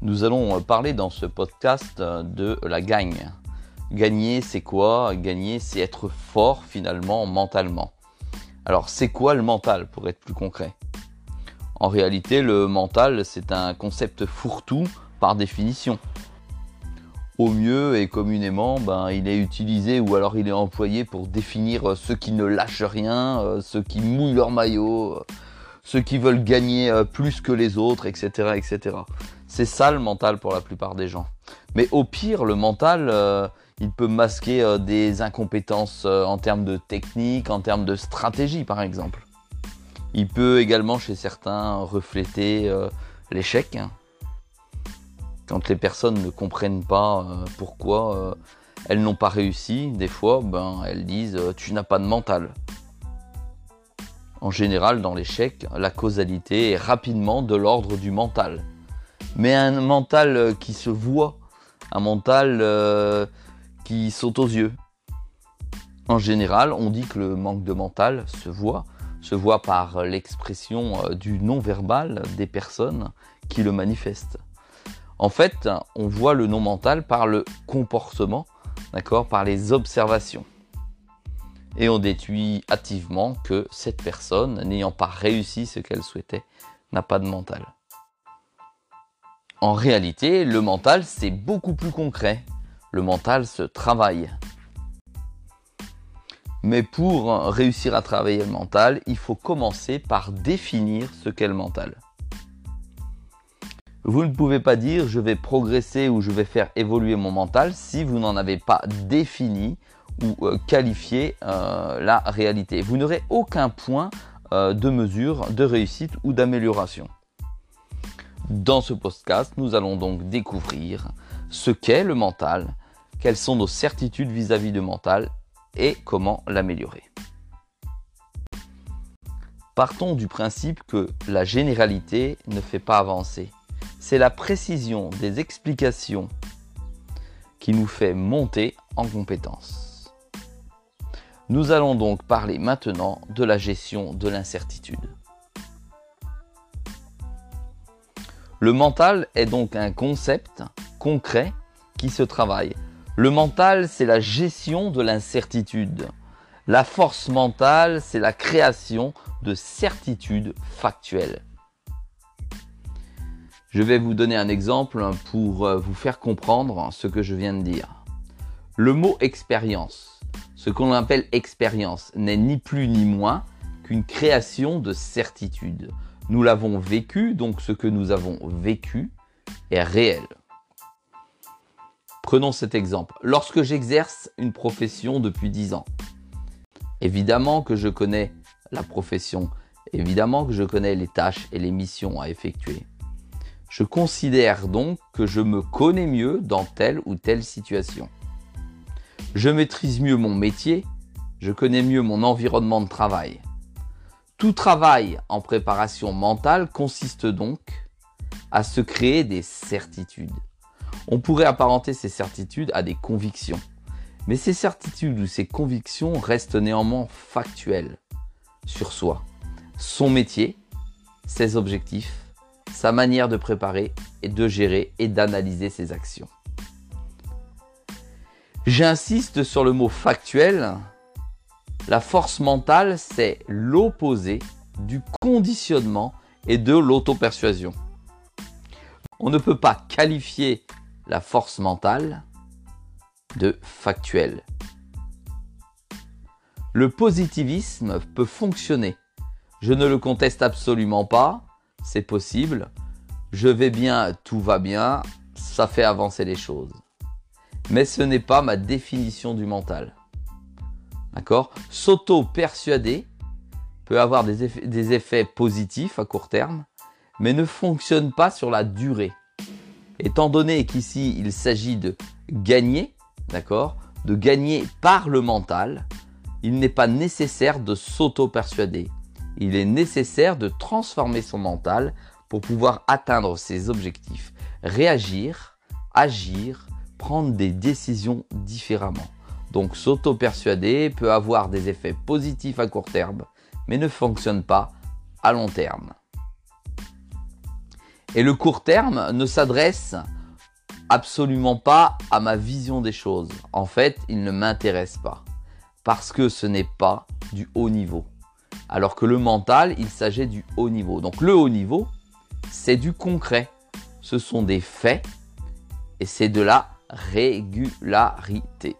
Nous allons parler dans ce podcast de la gagne. Gagner, c'est quoi? Gagner, c'est être fort finalement mentalement. Alors, c'est quoi le mental pour être plus concret? En réalité, le mental, c'est un concept fourre-tout par définition. Au mieux et communément, ben, il est utilisé ou alors il est employé pour définir ceux qui ne lâchent rien, euh, ceux qui mouillent leur maillot, euh, ceux qui veulent gagner euh, plus que les autres, etc. etc. C'est ça le mental pour la plupart des gens. Mais au pire, le mental, il peut masquer des incompétences en termes de technique, en termes de stratégie par exemple. Il peut également chez certains refléter l'échec, hein quand les personnes ne comprennent pas euh, pourquoi euh, elles n'ont pas réussi, des fois, ben, elles disent euh, tu n'as pas de mental. En général, dans l'échec, la causalité est rapidement de l'ordre du mental. Mais un mental qui se voit, un mental qui saute aux yeux. En général, on dit que le manque de mental se voit, se voit par l'expression du non-verbal des personnes qui le manifestent. En fait, on voit le non mental par le comportement, d'accord, par les observations. Et on déduit hâtivement que cette personne, n'ayant pas réussi ce qu'elle souhaitait, n'a pas de mental. En réalité, le mental, c'est beaucoup plus concret. Le mental se travaille. Mais pour réussir à travailler le mental, il faut commencer par définir ce qu'est le mental. Vous ne pouvez pas dire je vais progresser ou je vais faire évoluer mon mental si vous n'en avez pas défini ou euh, qualifié euh, la réalité. Vous n'aurez aucun point euh, de mesure de réussite ou d'amélioration. Dans ce podcast, nous allons donc découvrir ce qu'est le mental, quelles sont nos certitudes vis-à-vis du mental et comment l'améliorer. Partons du principe que la généralité ne fait pas avancer c'est la précision des explications qui nous fait monter en compétence. Nous allons donc parler maintenant de la gestion de l'incertitude. Le mental est donc un concept concret qui se travaille. Le mental, c'est la gestion de l'incertitude. La force mentale, c'est la création de certitudes factuelles. Je vais vous donner un exemple pour euh, vous faire comprendre ce que je viens de dire. Le mot expérience, ce qu'on appelle expérience, n'est ni plus ni moins qu'une création de certitude. Nous l'avons vécu, donc ce que nous avons vécu est réel. Prenons cet exemple. Lorsque j'exerce une profession depuis 10 ans, évidemment que je connais la profession, évidemment que je connais les tâches et les missions à effectuer. Je considère donc que je me connais mieux dans telle ou telle situation. Je maîtrise mieux mon métier, je connais mieux mon environnement de travail. Tout travail en préparation mentale consiste donc à se créer des certitudes. On pourrait apparenter ces certitudes à des convictions. Mais ces certitudes ou ces convictions restent néanmoins factuelles sur soi, son métier, ses objectifs, sa manière de préparer et de gérer et d'analyser ses actions. J'insiste sur le mot factuel. La force mentale, c'est l'opposé du conditionnement et de l'auto-persuasion. On ne peut pas qualifier la force mentale de factuelle. Le positivisme peut fonctionner. Je ne le conteste absolument pas c'est possible. Je vais bien, tout va bien, ça fait avancer les choses. Mais ce n'est pas ma définition du mental. S'auto-persuader peut avoir des effets, des effets positifs à court terme, mais ne fonctionne pas sur la durée. Étant donné qu'ici il s'agit de gagner, d'accord? De gagner par le mental, il n'est pas nécessaire de s'auto-persuader il est nécessaire de transformer son mental pour pouvoir atteindre ses objectifs, réagir, agir, prendre des décisions différemment. Donc s'auto-persuader peut avoir des effets positifs à court terme, mais ne fonctionne pas à long terme. Et le court terme ne s'adresse absolument pas à ma vision des choses. En fait, il ne m'intéresse pas. Parce que ce n'est pas du haut niveau. Alors que le mental, il s'agit du haut niveau. Donc le haut niveau, c'est du concret. Ce sont des faits et c'est de la régularité.